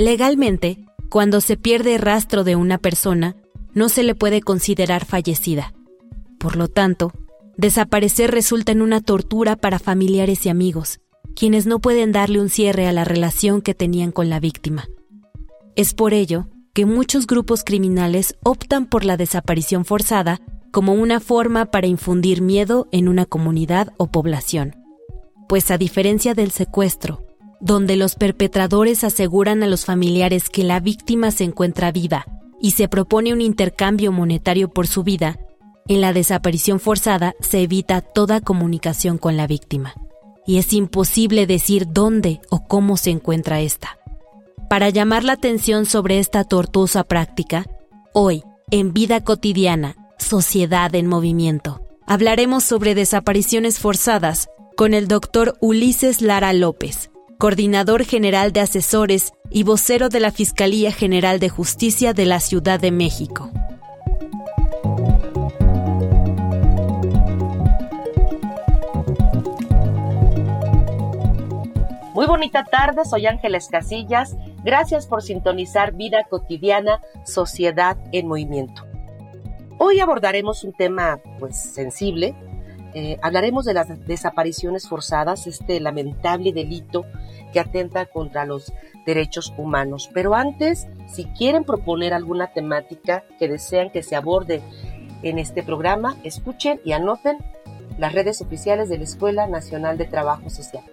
Legalmente, cuando se pierde rastro de una persona, no se le puede considerar fallecida. Por lo tanto, desaparecer resulta en una tortura para familiares y amigos, quienes no pueden darle un cierre a la relación que tenían con la víctima. Es por ello que muchos grupos criminales optan por la desaparición forzada como una forma para infundir miedo en una comunidad o población. Pues a diferencia del secuestro, donde los perpetradores aseguran a los familiares que la víctima se encuentra viva y se propone un intercambio monetario por su vida, en la desaparición forzada se evita toda comunicación con la víctima, y es imposible decir dónde o cómo se encuentra esta. Para llamar la atención sobre esta tortuosa práctica, hoy, en Vida Cotidiana, Sociedad en Movimiento, hablaremos sobre desapariciones forzadas con el doctor Ulises Lara López, coordinador general de asesores y vocero de la Fiscalía General de Justicia de la Ciudad de México. Muy bonita tarde, soy Ángeles Casillas. Gracias por sintonizar Vida Cotidiana, Sociedad en Movimiento. Hoy abordaremos un tema pues sensible, eh, hablaremos de las desapariciones forzadas, este lamentable delito que atenta contra los derechos humanos. Pero antes, si quieren proponer alguna temática que desean que se aborde en este programa, escuchen y anoten las redes oficiales de la Escuela Nacional de Trabajo Social.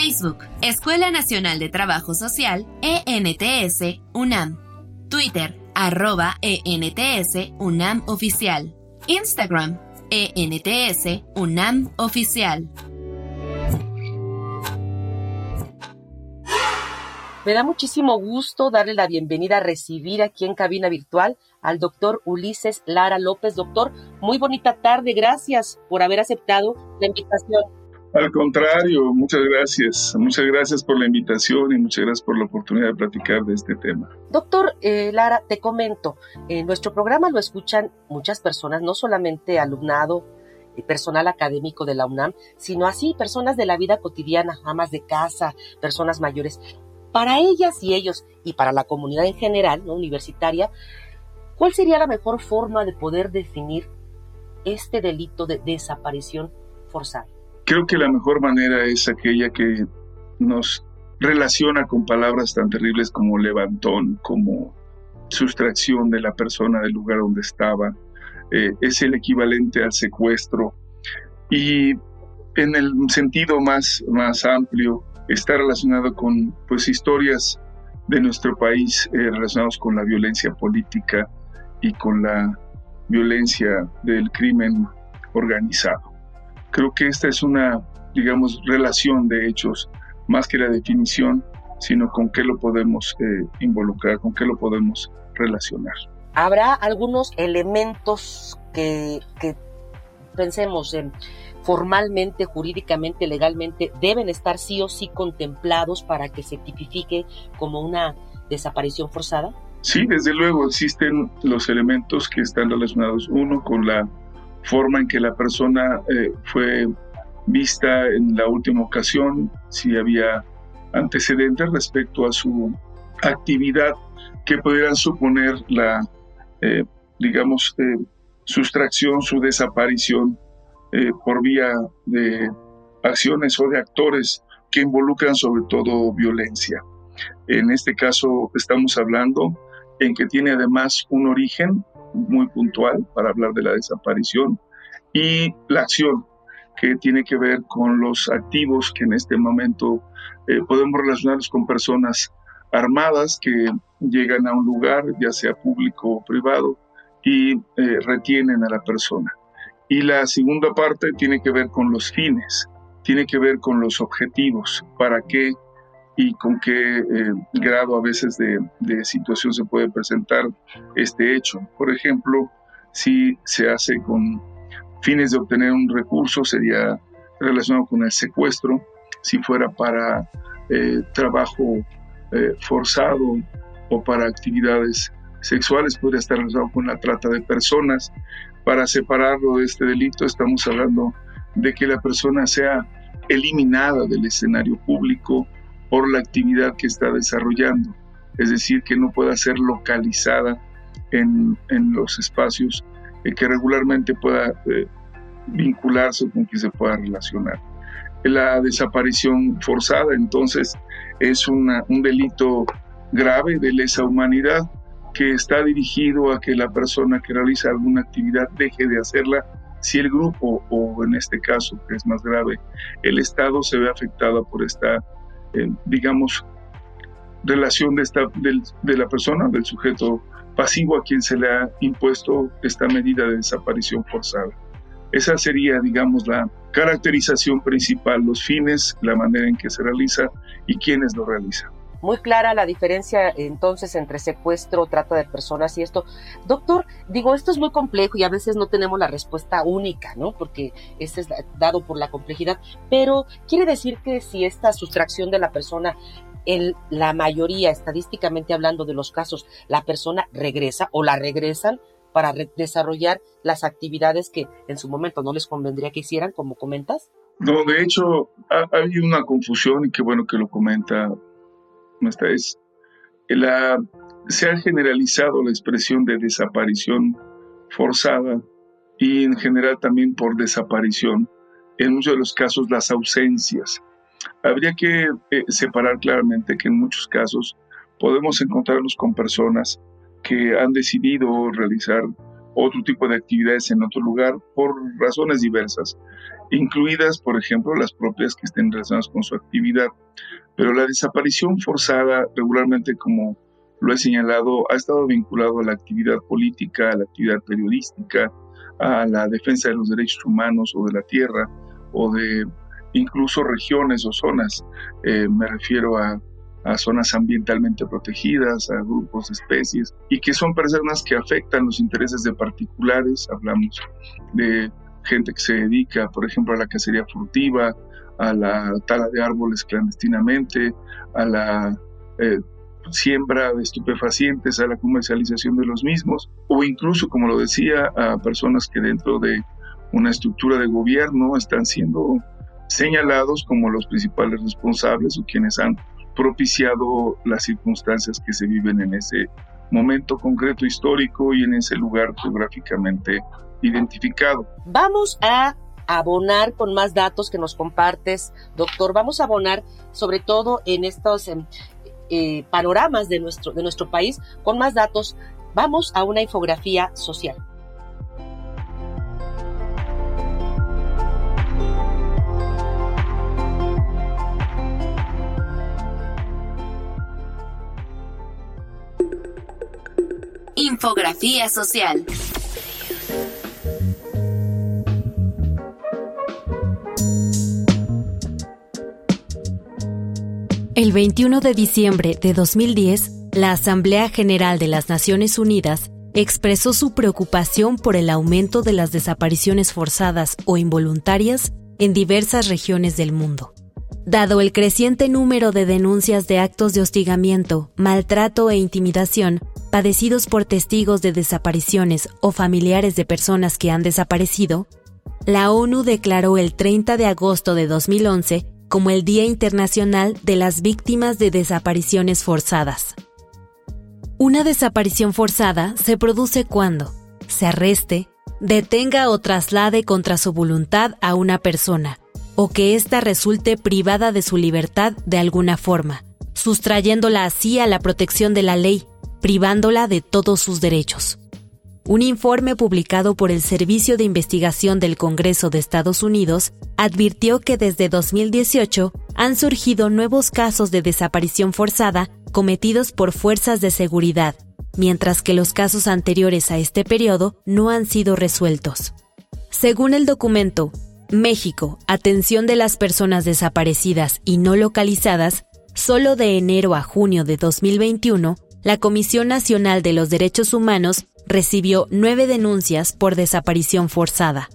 Facebook, Escuela Nacional de Trabajo Social, ENTS, UNAM. Twitter, arroba ENTS, UNAM Oficial. Instagram, ENTS, UNAM Oficial. Me da muchísimo gusto darle la bienvenida a recibir aquí en cabina virtual al doctor Ulises Lara López. Doctor, muy bonita tarde. Gracias por haber aceptado la invitación. Al contrario, muchas gracias. Muchas gracias por la invitación y muchas gracias por la oportunidad de platicar de este tema. Doctor eh, Lara, te comento, en nuestro programa lo escuchan muchas personas, no solamente alumnado, y personal académico de la UNAM, sino así personas de la vida cotidiana, amas de casa, personas mayores. Para ellas y ellos, y para la comunidad en general, ¿no? universitaria, ¿cuál sería la mejor forma de poder definir este delito de desaparición forzada? Creo que la mejor manera es aquella que nos relaciona con palabras tan terribles como levantón, como sustracción de la persona del lugar donde estaba. Eh, es el equivalente al secuestro. Y en el sentido más, más amplio, está relacionado con pues, historias de nuestro país eh, relacionados con la violencia política y con la violencia del crimen organizado. Creo que esta es una, digamos, relación de hechos, más que la definición, sino con qué lo podemos eh, involucrar, con qué lo podemos relacionar. Habrá algunos elementos que, que pensemos en formalmente, jurídicamente, legalmente, deben estar sí o sí contemplados para que se tipifique como una desaparición forzada? Sí, desde luego existen los elementos que están relacionados, uno, con la forma en que la persona eh, fue vista en la última ocasión, si había antecedentes respecto a su actividad que pudieran suponer la, eh, digamos, eh, sustracción, su desaparición por vía de acciones o de actores que involucran sobre todo violencia. En este caso estamos hablando en que tiene además un origen muy puntual para hablar de la desaparición y la acción que tiene que ver con los activos que en este momento eh, podemos relacionarlos con personas armadas que llegan a un lugar, ya sea público o privado, y eh, retienen a la persona. Y la segunda parte tiene que ver con los fines, tiene que ver con los objetivos, para qué y con qué eh, grado a veces de, situación se puede presentar este hecho. Por ejemplo, si se hace con fines de obtener un recurso, sería relacionado con el secuestro, si fuera para eh, trabajo eh, forzado o para actividades sexuales, podría estar relacionado con la trata de personas. Para separarlo de este delito estamos hablando de que la persona sea eliminada del escenario público por la actividad que está desarrollando, es decir, que no pueda ser localizada en, en los espacios eh, que regularmente pueda eh, vincularse con que se pueda relacionar. La desaparición forzada, entonces, es un delito grave de lesa humanidad que está dirigido a que la persona que realiza alguna actividad deje de hacerla si el grupo o en este caso, que es más grave, el Estado se ve afectado por esta, eh, digamos, relación de, esta, de la persona, del sujeto pasivo a quien se le ha impuesto esta medida de desaparición forzada. Esa sería, digamos, la caracterización principal, los fines, la manera en que se realiza y quiénes lo realizan. Muy clara la diferencia entonces entre secuestro, trata de personas y esto. Doctor, digo, esto es muy complejo y a veces no tenemos la respuesta única, ¿no? Porque este es dado por la complejidad, pero quiere decir que si esta sustracción de la persona en la mayoría, estadísticamente hablando de los casos, la persona regresa o la regresan para desarrollar las actividades que en su momento no les convendría que hicieran, como comentas? No, de hecho, ha, habido una confusión y qué bueno que lo comenta esta es la, se ha generalizado la expresión de desaparición forzada y en general también por desaparición, en muchos de los casos las ausencias. Habría que eh, separar claramente que en muchos casos podemos encontrarnos con personas que han decidido realizar otro tipo de actividades en otro lugar por razones diversas, incluidas, por ejemplo, las propias que estén relacionadas con su actividad. Pero la desaparición forzada, regularmente, como lo he señalado, ha estado vinculado a la actividad política, a la actividad periodística, a la defensa de los derechos humanos o de la tierra, o de incluso regiones o zonas. Eh, me refiero a a zonas ambientalmente protegidas, a grupos de especies, y que son personas que afectan los intereses de particulares, hablamos de gente que se dedica, por ejemplo, a la cacería furtiva, a la tala de árboles clandestinamente, a la eh, siembra de estupefacientes, a la comercialización de los mismos, o incluso, como lo decía, a personas que dentro de una estructura de gobierno están siendo señalados como los principales responsables o quienes han propiciado las circunstancias que se viven en ese momento concreto histórico y en ese lugar geográficamente identificado. Vamos a abonar con más datos que nos compartes, doctor. Vamos a abonar sobre todo en estos em, eh, panoramas de nuestro, de nuestro país con más datos. Vamos a una infografía social. Infografía social. El 21 de diciembre de 2010, la Asamblea General de las Naciones Unidas expresó su preocupación por el aumento de las desapariciones forzadas o involuntarias en diversas regiones del mundo. Dado el creciente número de denuncias de actos de hostigamiento, maltrato e intimidación padecidos por testigos de desapariciones o familiares de personas que han desaparecido, la ONU declaró el 30 de agosto de 2011 como el Día Internacional de las Víctimas de Desapariciones Forzadas. Una desaparición forzada se produce cuando se arreste, detenga o traslade contra su voluntad a una persona, o que ésta resulte privada de su libertad de alguna forma, sustrayéndola así a la protección de la ley, privándola de todos sus derechos. Un informe publicado por el Servicio de Investigación del Congreso de Estados Unidos advirtió que desde 2018 han surgido nuevos casos de desaparición forzada cometidos por fuerzas de seguridad, mientras que los casos anteriores a este periodo no han sido resueltos. Según el documento, México, atención de las personas desaparecidas y no localizadas, solo de enero a junio de 2021, la Comisión Nacional de los Derechos Humanos recibió nueve denuncias por desaparición forzada.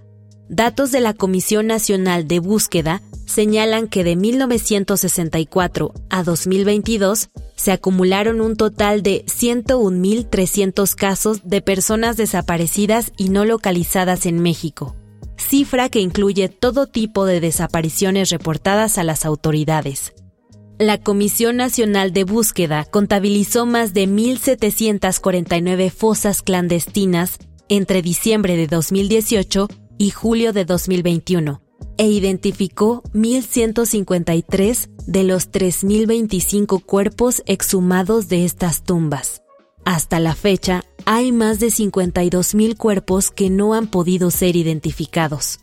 Datos de la Comisión Nacional de Búsqueda señalan que de 1964 a 2022 se acumularon un total de 101.300 casos de personas desaparecidas y no localizadas en México, cifra que incluye todo tipo de desapariciones reportadas a las autoridades. La Comisión Nacional de Búsqueda contabilizó más de 1.749 fosas clandestinas entre diciembre de 2018 y julio de 2021 e identificó 1.153 de los 3.025 cuerpos exhumados de estas tumbas. Hasta la fecha, hay más de 52.000 cuerpos que no han podido ser identificados.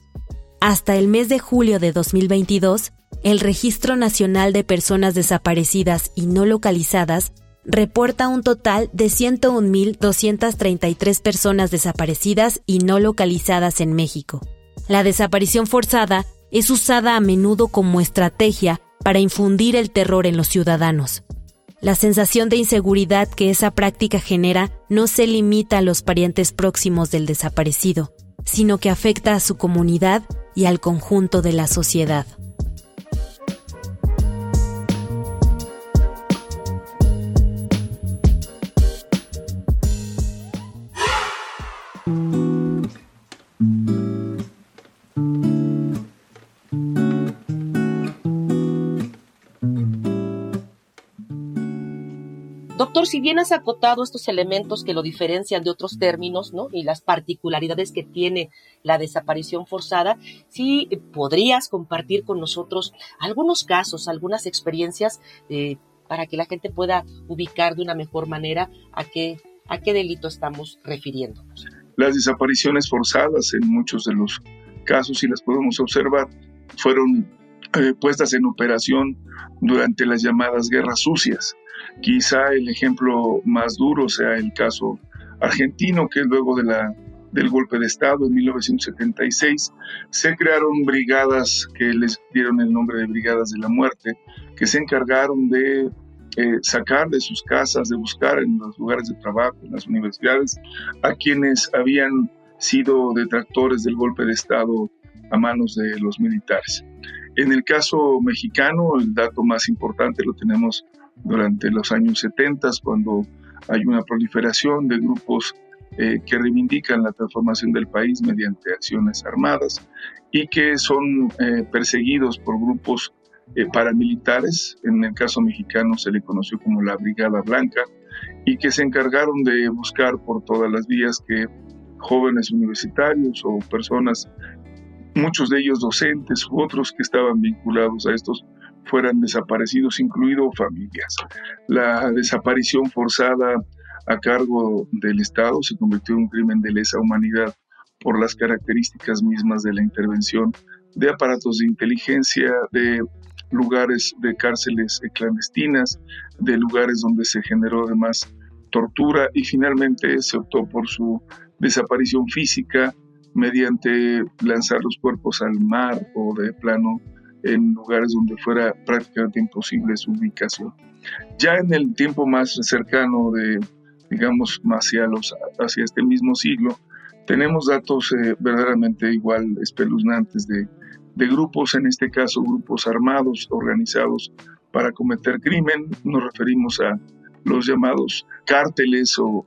Hasta el mes de julio de 2022, el Registro Nacional de Personas Desaparecidas y No Localizadas reporta un total de 101.233 personas desaparecidas y no localizadas en México. La desaparición forzada es usada a menudo como estrategia para infundir el terror en los ciudadanos. La sensación de inseguridad que esa práctica genera no se limita a los parientes próximos del desaparecido, sino que afecta a su comunidad y al conjunto de la sociedad. Si bien has acotado estos elementos que lo diferencian de otros términos, ¿no? Y las particularidades que tiene la desaparición forzada, sí podrías compartir con nosotros algunos casos, algunas experiencias eh, para que la gente pueda ubicar de una mejor manera a qué, a qué delito estamos refiriéndonos. Las desapariciones forzadas en muchos de los casos, si las podemos observar, fueron eh, puestas en operación durante las llamadas guerras sucias Quizá el ejemplo más duro sea el caso argentino, que luego de la, del golpe de Estado en 1976 se crearon brigadas que les dieron el nombre de Brigadas de la Muerte, que se encargaron de eh, sacar de sus casas, de buscar en los lugares de trabajo, en las universidades, a quienes habían sido detractores del golpe de Estado a manos de los militares. En el caso mexicano, el dato más importante lo tenemos durante los años 70, cuando hay una proliferación de grupos eh, que reivindican la transformación del país mediante acciones armadas y que son eh, perseguidos por grupos eh, paramilitares, en el caso mexicano se le conoció como la Brigada Blanca, y que se encargaron de buscar por todas las vías que jóvenes universitarios o personas, muchos de ellos docentes u otros que estaban vinculados a estos fueran desaparecidos, incluido familias. La desaparición forzada a cargo del Estado se convirtió en un crimen de lesa humanidad por las características mismas de la intervención de aparatos de inteligencia, de lugares de cárceles clandestinas, de lugares donde se generó además tortura y finalmente se optó por su desaparición física mediante lanzar los cuerpos al mar o de plano en lugares donde fuera prácticamente imposible su ubicación. Ya en el tiempo más cercano de, digamos, hacia, los, hacia este mismo siglo, tenemos datos eh, verdaderamente igual espeluznantes de, de grupos, en este caso grupos armados, organizados para cometer crimen. Nos referimos a los llamados cárteles o,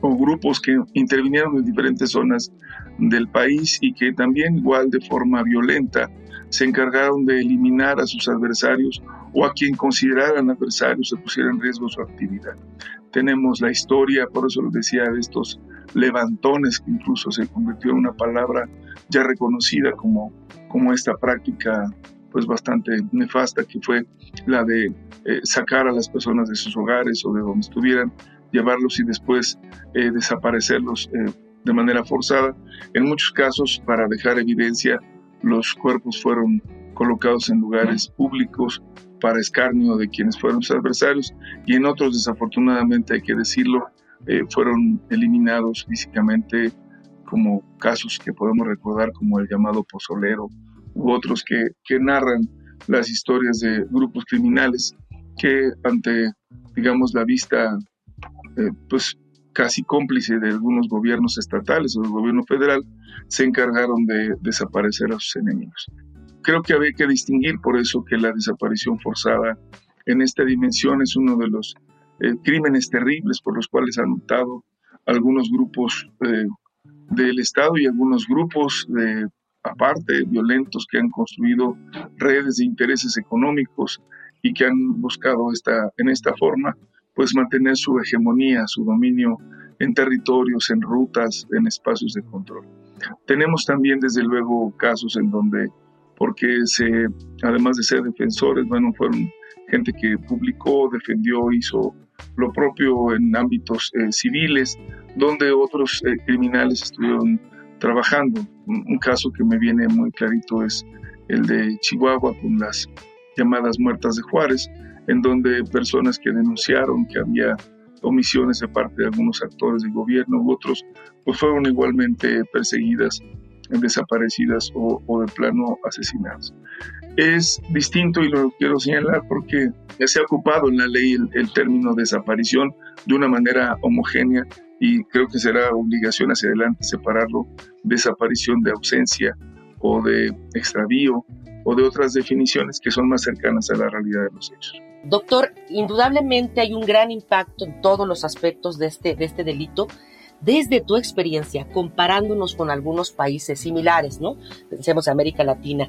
o grupos que intervinieron en diferentes zonas del país y que también igual de forma violenta se encargaron de eliminar a sus adversarios o a quien consideraran adversarios se pusiera en riesgo su actividad. Tenemos la historia, por eso lo decía, de estos levantones que incluso se convirtió en una palabra ya reconocida como, como esta práctica pues bastante nefasta que fue la de eh, sacar a las personas de sus hogares o de donde estuvieran llevarlos y después eh, desaparecerlos eh, de manera forzada. En muchos casos, para dejar evidencia, los cuerpos fueron colocados en lugares públicos para escarnio de quienes fueron sus adversarios y en otros, desafortunadamente, hay que decirlo, eh, fueron eliminados físicamente como casos que podemos recordar como el llamado pozolero u otros que, que narran las historias de grupos criminales que ante, digamos, la vista, eh, pues casi cómplice de algunos gobiernos estatales o del gobierno federal, se encargaron de desaparecer a sus enemigos. Creo que había que distinguir por eso que la desaparición forzada en esta dimensión es uno de los eh, crímenes terribles por los cuales han optado algunos grupos eh, del Estado y algunos grupos aparte violentos que han construido redes de intereses económicos y que han buscado esta, en esta forma pues mantener su hegemonía, su dominio en territorios, en rutas, en espacios de control. Tenemos también desde luego casos en donde, porque se, además de ser defensores, bueno, fueron gente que publicó, defendió, hizo lo propio en ámbitos eh, civiles, donde otros eh, criminales estuvieron trabajando. Un, caso que me viene muy clarito es el de Chihuahua con las llamadas muertas de Juárez, en donde personas que denunciaron que había omisiones de parte de algunos actores del gobierno u otros, pues fueron igualmente perseguidas, desaparecidas o, de plano asesinadas. Es distinto y lo quiero señalar porque se ha ocupado en la ley el, término desaparición de una manera homogénea y creo que será obligación hacia adelante separarlo desaparición de ausencia o de extravío o de otras definiciones que son más cercanas a la realidad de los hechos. Doctor, indudablemente hay un gran impacto en todos los aspectos de este, de este delito. Desde tu experiencia, comparándonos con algunos países similares, ¿no? Pensemos en América Latina,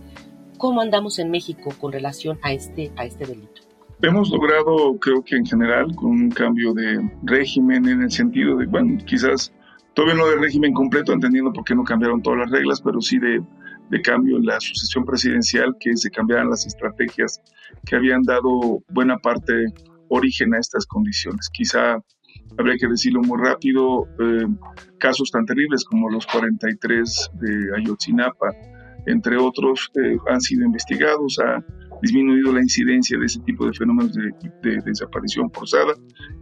¿cómo andamos en México con relación a este, a este delito? Hemos logrado, creo que en general, con un cambio de régimen en el sentido de, bueno, quizás todavía no de régimen completo, entendiendo por qué no cambiaron todas las reglas, pero sí de, de cambio en la sucesión presidencial, que se cambiaran las estrategias que habían dado buena parte origen a estas condiciones. Quizá habría que decirlo muy rápido, eh, casos tan terribles como los 43 de Ayotzinapa, entre otros, eh, han sido investigados, ha disminuido la incidencia de ese tipo de fenómenos de, desaparición forzada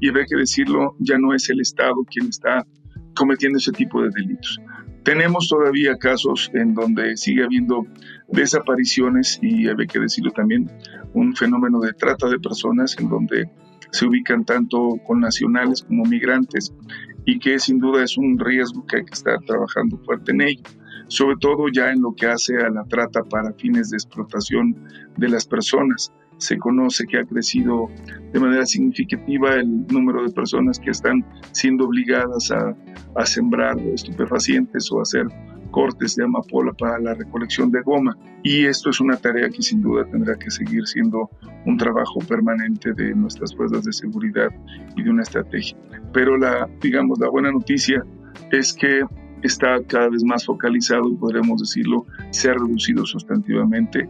y habría que decirlo, ya no es el Estado quien está cometiendo ese tipo de delitos. Tenemos todavía casos en donde sigue habiendo desapariciones y hay que decirlo también, un fenómeno de trata de personas en donde se ubican tanto con nacionales como migrantes y que sin duda es un riesgo que hay que estar trabajando fuerte en ello sobre todo ya en lo que hace a la trata para fines de explotación de las personas. Se conoce que ha crecido de manera significativa el número de personas que están siendo obligadas a, sembrar estupefacientes o hacer cortes de amapola para la recolección de goma. Y esto es una tarea que sin duda tendrá que seguir siendo un trabajo permanente de nuestras fuerzas de seguridad y de una estrategia. Pero la, digamos, la buena noticia es que está cada vez más focalizado podríamos decirlo, se ha reducido sustantivamente.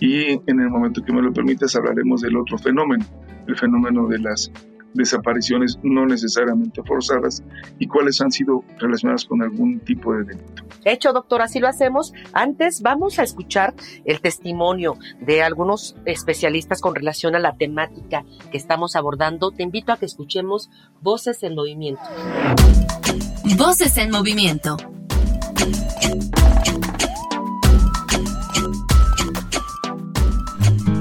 Y en el momento que me lo permitas hablaremos del otro fenómeno, el fenómeno de las desapariciones no necesariamente forzadas y cuáles han sido relacionadas con algún tipo de delito. Hecho, doctor, así lo hacemos. Antes vamos a escuchar el testimonio de algunos especialistas con relación a la temática que estamos abordando. Te invito a que escuchemos Voces en Movimiento. Voces en movimiento.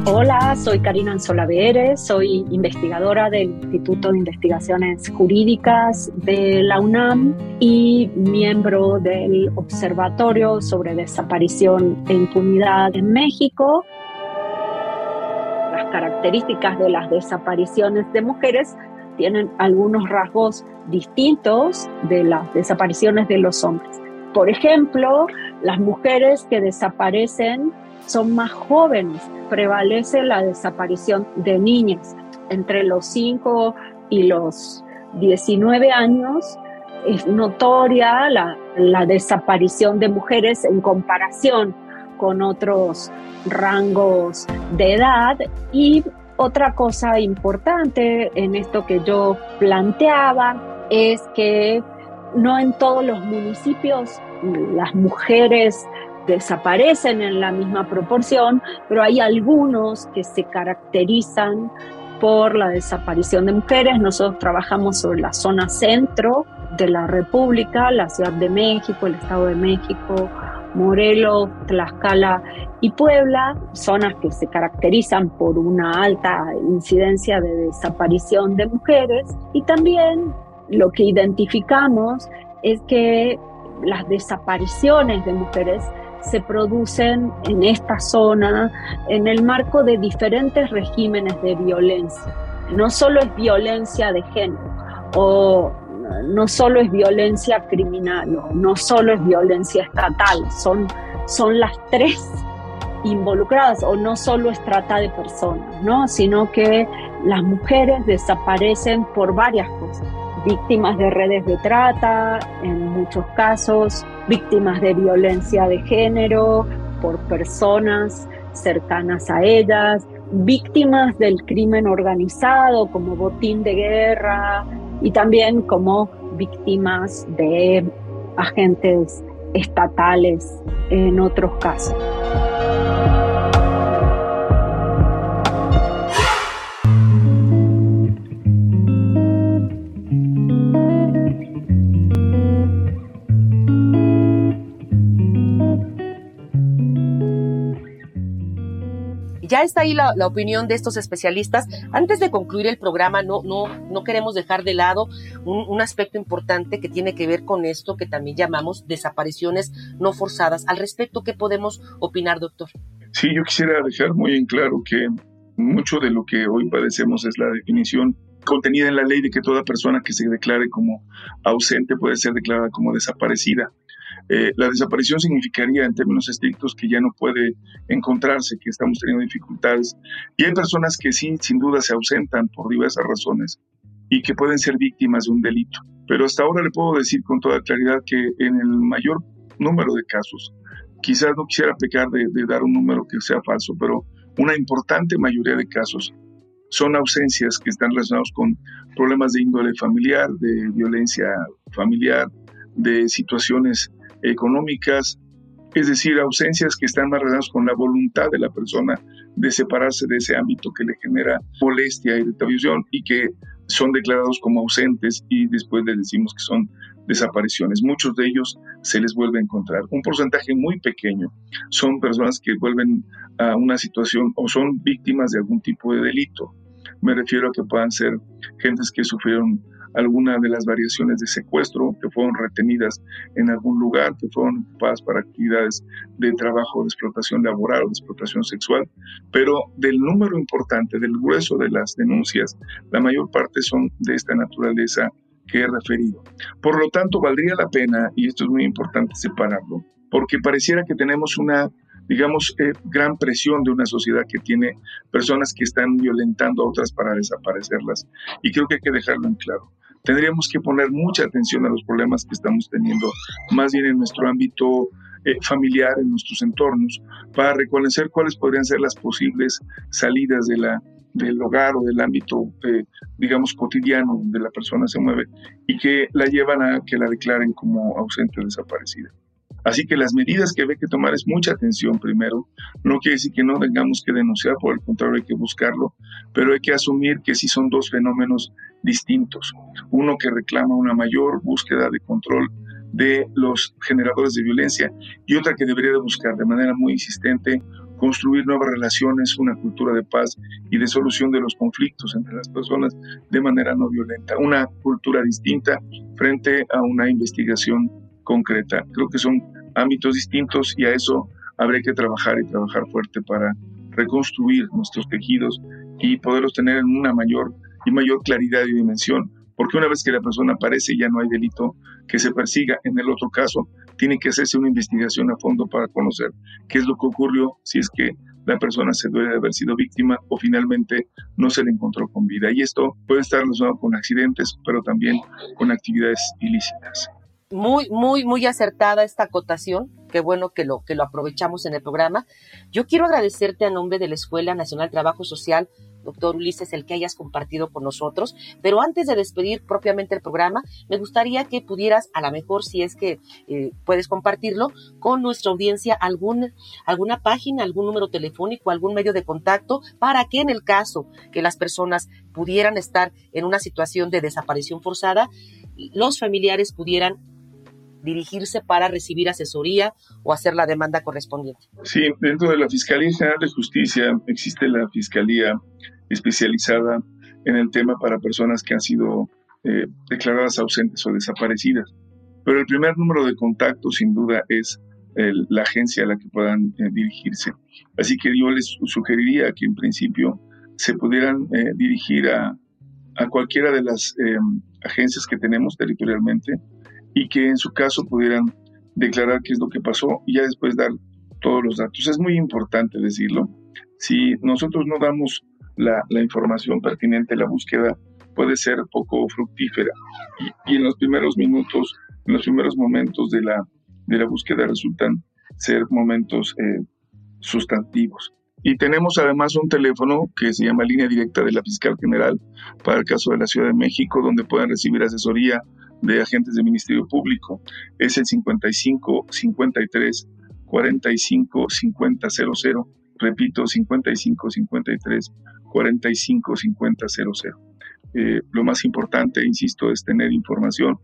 Hola, soy Karina Anzola soy investigadora del Instituto de Investigaciones Jurídicas de la UNAM y miembro del Observatorio sobre Desaparición e Impunidad en México. Las características de las desapariciones de mujeres tienen algunos rasgos distintos de las desapariciones de los hombres. Por ejemplo, las mujeres que desaparecen son más jóvenes, prevalece la desaparición de niñas entre los 5 y los 19 años. Es notoria la, la desaparición de mujeres en comparación con otros rangos de edad y Otra cosa importante en esto que yo planteaba es que no en todos los municipios las mujeres desaparecen en la misma proporción, pero hay algunos que se caracterizan por la desaparición de mujeres. Nosotros trabajamos sobre la zona centro de la República, la Ciudad de México, el Estado de México, Morelos, Tlaxcala y Puebla, zonas que se caracterizan por una alta incidencia de desaparición de mujeres y también lo que identificamos es que las desapariciones de mujeres se producen en esta zona en el marco de diferentes regímenes de violencia. No solo es violencia de género o no solo es violencia criminal no solo es violencia estatal, son, son las tres involucradas o no solo es trata de personas, ¿no? sino que las mujeres desaparecen por varias cosas víctimas de redes de trata, en muchos casos, víctimas de violencia de género por personas cercanas a ellas, víctimas del crimen organizado como botín de guerra y también como víctimas de agentes estatales en otros casos. Ya está ahí la, opinión de estos especialistas. Antes de concluir el programa, no, no, no queremos dejar de lado un, aspecto importante que tiene que ver con esto que también llamamos desapariciones no forzadas. Al respecto, ¿qué podemos opinar, doctor? Sí, yo quisiera dejar muy en claro que mucho de lo que hoy padecemos es la definición contenida en la ley de que toda persona que se declare como ausente puede ser declarada como desaparecida. Eh, la desaparición significaría en términos estrictos que ya no puede encontrarse, que estamos teniendo dificultades. Y hay personas que sí, sin duda, se ausentan por diversas razones y que pueden ser víctimas de un delito. Pero hasta ahora le puedo decir con toda claridad que en el mayor número de casos, quizás no quisiera pecar de, de dar un número que sea falso, pero una importante mayoría de casos son ausencias que están relacionados con problemas de índole familiar, de violencia familiar, de situaciones económicas, es decir, ausencias que están más relacionadas con la voluntad de la persona de separarse de ese ámbito que le genera molestia y deterioración y que son declarados como ausentes y después les decimos que son desapariciones. Muchos de ellos se les vuelve a encontrar. Un porcentaje muy pequeño son personas que vuelven a una situación o son víctimas de algún tipo de delito. Me refiero a que puedan ser gentes que sufrieron alguna de las variaciones de secuestro que fueron retenidas en algún lugar, que fueron ocupadas para actividades de trabajo, de explotación laboral o de explotación sexual, pero del número importante, del grueso de las denuncias, la mayor parte son de esta naturaleza que he referido. Por lo tanto, valdría la pena, y esto es muy importante separarlo, porque pareciera que tenemos una digamos, eh, gran presión de una sociedad que tiene personas que están violentando a otras para desaparecerlas. Y creo que hay que dejarlo en claro. Tendríamos que poner mucha atención a los problemas que estamos teniendo, más bien en nuestro ámbito eh, familiar, en nuestros entornos, para reconocer cuáles podrían ser las posibles salidas del hogar o del ámbito, eh, digamos, cotidiano donde la persona se mueve y que la llevan a que la declaren como ausente o desaparecida. Así que las medidas que hay que tomar es mucha atención primero. No quiere decir que no tengamos que denunciar, por el contrario hay que buscarlo, pero hay que asumir que sí son dos fenómenos distintos. Uno que reclama una mayor búsqueda de control de los generadores de violencia y otra que debería de buscar de manera muy insistente construir nuevas relaciones, una cultura de paz y de solución de los conflictos entre las personas de manera no violenta, una cultura distinta frente a una investigación concreta. Creo que son ámbitos distintos y a eso habría que trabajar y trabajar fuerte para reconstruir nuestros tejidos y poderlos tener en una mayor y mayor claridad y dimensión, porque una vez que la persona aparece ya no hay delito que se persiga. En el otro caso, tiene que hacerse una investigación a fondo para conocer qué es lo que ocurrió, si es que la persona se debe de haber sido víctima o finalmente no se le encontró con vida. Y esto puede estar relacionado con accidentes, pero también con actividades ilícitas muy, muy, muy acertada esta acotación. Qué bueno que lo, que lo aprovechamos en el programa. Yo quiero agradecerte a nombre de la Escuela Nacional de Trabajo Social doctor Ulises, el que hayas compartido con nosotros. Pero antes de despedir propiamente el programa, me gustaría que pudieras, a lo mejor si es que eh, puedes compartirlo, con nuestra audiencia algún, alguna página, algún número telefónico, algún medio de contacto, para que en el caso que las personas pudieran estar en una situación de desaparición forzada, los familiares pudieran dirigirse para recibir asesoría o hacer la demanda correspondiente. Sí, dentro de la Fiscalía General de Justicia existe la Fiscalía especializada en el tema para personas que han sido eh, declaradas ausentes o desaparecidas. Pero el primer número de contacto, sin duda, es la agencia a la que puedan eh, dirigirse. Así que yo les sugeriría que en principio se pudieran eh, dirigir a, a, cualquiera de las agencias que tenemos territorialmente y que en su caso pudieran declarar qué es lo que pasó y ya después dar todos los datos. Es muy importante decirlo. Si nosotros no damos la, información pertinente, la búsqueda puede ser poco fructífera y, en los primeros minutos, en los primeros momentos de la, de la búsqueda resultan ser momentos eh, sustantivos. Y tenemos además un teléfono que se llama Línea Directa de la Fiscal General para el caso de la Ciudad de México, donde pueden recibir asesoría de agentes del Ministerio Público. Es el 55 53 45 50 00. Repito, 55 53 45 50 00. lo más importante, insisto, es tener información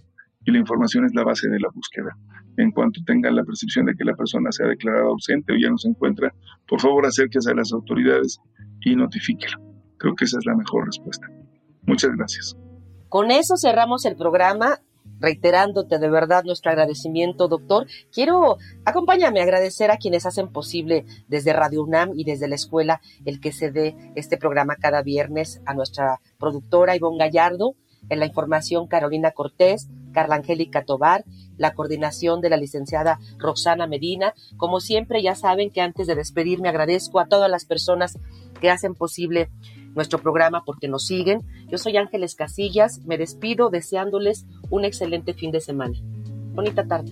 y la información es la base de la búsqueda. En cuanto tengan la percepción de que la persona se ha declarado ausente o ya no se encuentra, por favor acérquese a las autoridades y notifíquelo. Creo que esa es la mejor respuesta. Muchas gracias. Con eso cerramos el programa reiterándote de verdad nuestro agradecimiento, doctor. Quiero, acompáñame a agradecer a quienes hacen posible desde Radio UNAM y desde la escuela el que se dé este programa cada viernes a nuestra productora Ivonne Gallardo, en la información Carolina Cortés, Carla Angélica Tobar, la coordinación de la licenciada Roxana Medina. Como siempre, ya saben que antes de despedirme agradezco a todas las personas que hacen posible nuestro programa porque nos siguen. Yo soy Ángeles Casillas, me despido deseándoles un excelente fin de semana. Bonita tarde.